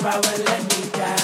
power, let me die.